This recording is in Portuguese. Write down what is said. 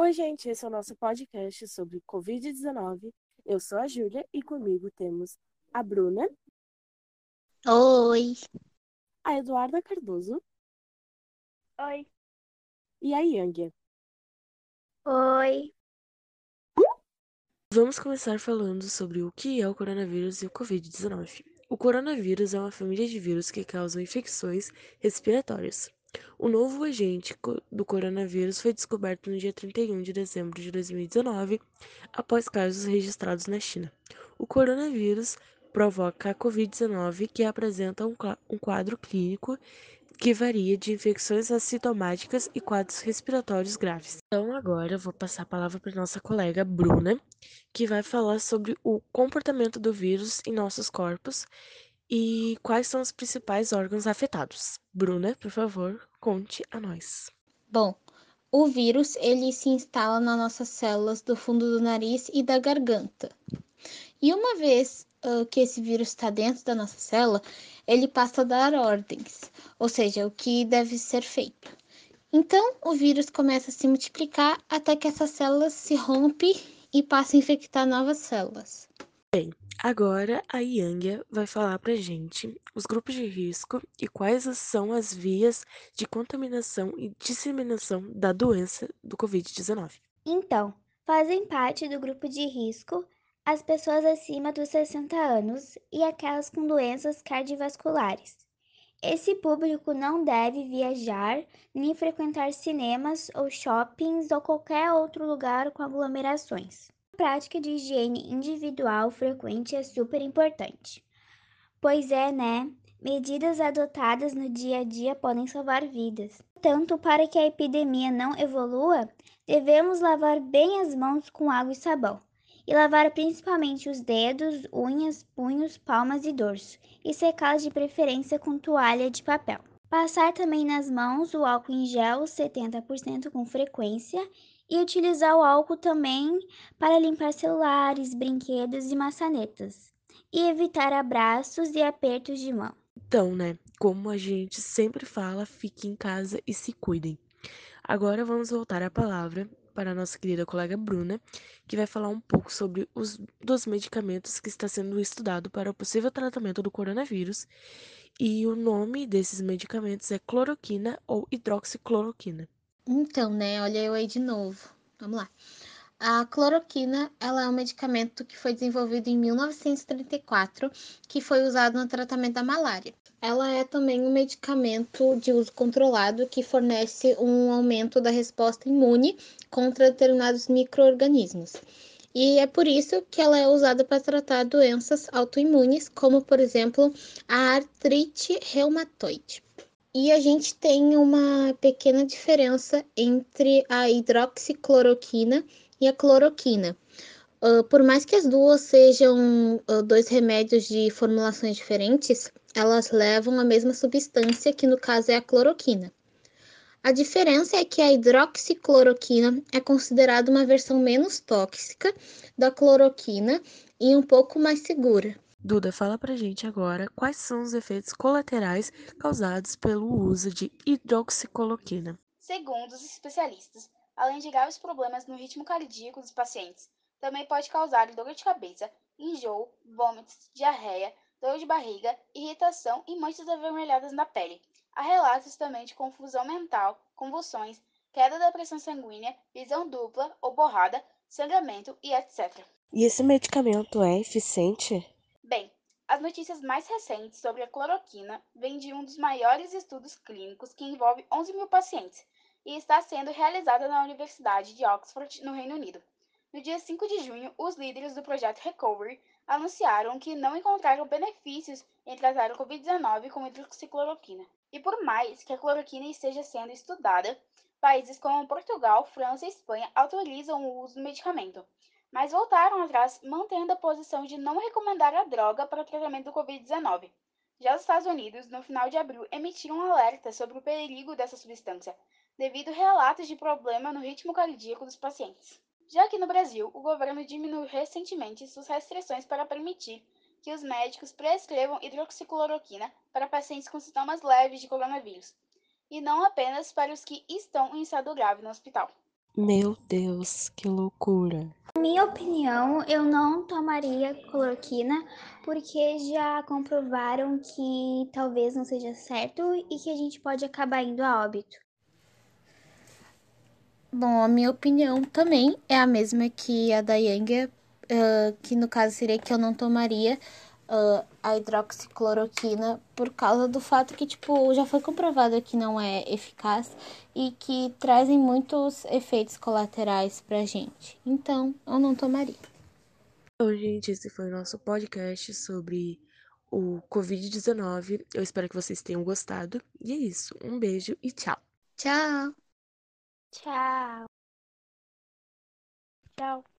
Oi, gente, esse é o nosso podcast sobre Covid-19. Eu sou a Júlia e comigo temos a Bruna, Oi. a Eduarda Cardoso Oi. e a Yangya. Oi. Vamos começar falando sobre o que é o coronavírus e o Covid-19. O coronavírus é uma família de vírus que causam infecções respiratórias. O novo agente do coronavírus foi descoberto no dia 31 de dezembro de 2019, após casos registrados na China. O coronavírus provoca a Covid-19, que apresenta um quadro clínico que varia de infecções assintomáticas e quadros respiratórios graves. Então, agora eu vou passar a palavra para nossa colega Bruna, que vai falar sobre o comportamento do vírus em nossos corpos e quais são os principais órgãos afetados. Bruna, por favor, conte a nós. Bom, o vírus ele se instala nas nossas células do fundo do nariz e da garganta. E uma vez ah, que esse vírus está dentro da nossa célula, ele passa a dar ordens, ou seja, o que deve ser feito. Então, o vírus começa a se multiplicar até que essa célula se rompe e passa a infectar novas células. Agora a Yangya vai falar pra gente os grupos de risco e quais são as vias de contaminação e disseminação da doença do Covid-19. Então, fazem parte do grupo de risco as pessoas acima dos 60 anos e aquelas com doenças cardiovasculares. Esse público não deve viajar nem frequentar cinemas ou shoppings ou qualquer outro lugar com aglomerações. Prática de higiene individual frequente é super importante. Pois é, né? Medidas adotadas no dia a dia podem salvar vidas. Tanto para que a epidemia não evolua, devemos lavar bem as mãos com água e sabão. E lavar principalmente os dedos, unhas, punhos, palmas e dorso. E secá-las de preferência com toalha de papel. Passar também nas mãos o álcool em gel 70% com frequência. E utilizar o álcool também para limpar celulares, brinquedos e maçanetas. E evitar abraços e apertos de mão. Então, né, como a gente sempre fala, fiquem em casa e se cuidem. Agora vamos voltar a palavra para a nossa querida colega Bruna, que vai falar um pouco sobre os dos medicamentos que está sendo estudado para o possível tratamento do coronavírus. E o nome desses medicamentos é cloroquina ou hidroxicloroquina. Então, né, olha eu aí de novo. Vamos lá. A cloroquina, ela é um medicamento que foi desenvolvido em 1934, que foi usado no tratamento da malária. Ela é também um medicamento de uso controlado que fornece um aumento da resposta imune contra determinados micro-organismos. E é por isso que ela é usada para tratar doenças autoimunes, como por exemplo a artrite reumatoide. E a gente tem uma pequena diferença entre a hidroxicloroquina e a cloroquina. Uh, por mais que as duas sejam uh, dois remédios de formulações diferentes, elas levam a mesma substância, que no caso é a cloroquina. A diferença é que a hidroxicloroquina é considerada uma versão menos tóxica da cloroquina e um pouco mais segura. Duda, fala pra gente agora quais são os efeitos colaterais causados pelo uso de hidroxicloroquina. Segundo os especialistas, além de graves problemas no ritmo cardíaco dos pacientes, também pode causar dor de cabeça, enjoo, vômitos, diarreia, dor de barriga, irritação e manchas avermelhadas na pele. Há relatos também de confusão mental, convulsões, queda da pressão sanguínea, visão dupla ou borrada, sangramento e etc. E esse medicamento é eficiente? Bem, as notícias mais recentes sobre a cloroquina vêm de um dos maiores estudos clínicos que envolve 11 mil pacientes e está sendo realizada na Universidade de Oxford, no Reino Unido. No dia 5 de junho, os líderes do projeto Recovery anunciaram que não encontraram benefícios em tratar o Covid-19 com hidroxicloroquina. E por mais que a cloroquina esteja sendo estudada, países como Portugal, França e Espanha autorizam o uso do medicamento, mas voltaram atrás, mantendo a posição de não recomendar a droga para o tratamento do Covid-19. Já os Estados Unidos, no final de abril, emitiram um alerta sobre o perigo dessa substância, devido a relatos de problema no ritmo cardíaco dos pacientes. Já aqui no Brasil, o governo diminuiu recentemente suas restrições para permitir que os médicos prescrevam hidroxicloroquina para pacientes com sintomas leves de coronavírus, e não apenas para os que estão em estado grave no hospital. Meu Deus, que loucura. Minha opinião, eu não tomaria cloroquina porque já comprovaram que talvez não seja certo e que a gente pode acabar indo a óbito. Bom, a minha opinião também é a mesma que a da Yang, uh, que no caso seria que eu não tomaria uh, a hidroxicloroquina por causa do fato que, tipo, já foi comprovado que não é eficaz e que trazem muitos efeitos colaterais pra gente. Então, eu não tomaria. Então, gente, esse foi o nosso podcast sobre o Covid-19. Eu espero que vocês tenham gostado. E é isso. Um beijo e tchau. Tchau! Tchau. Tchau.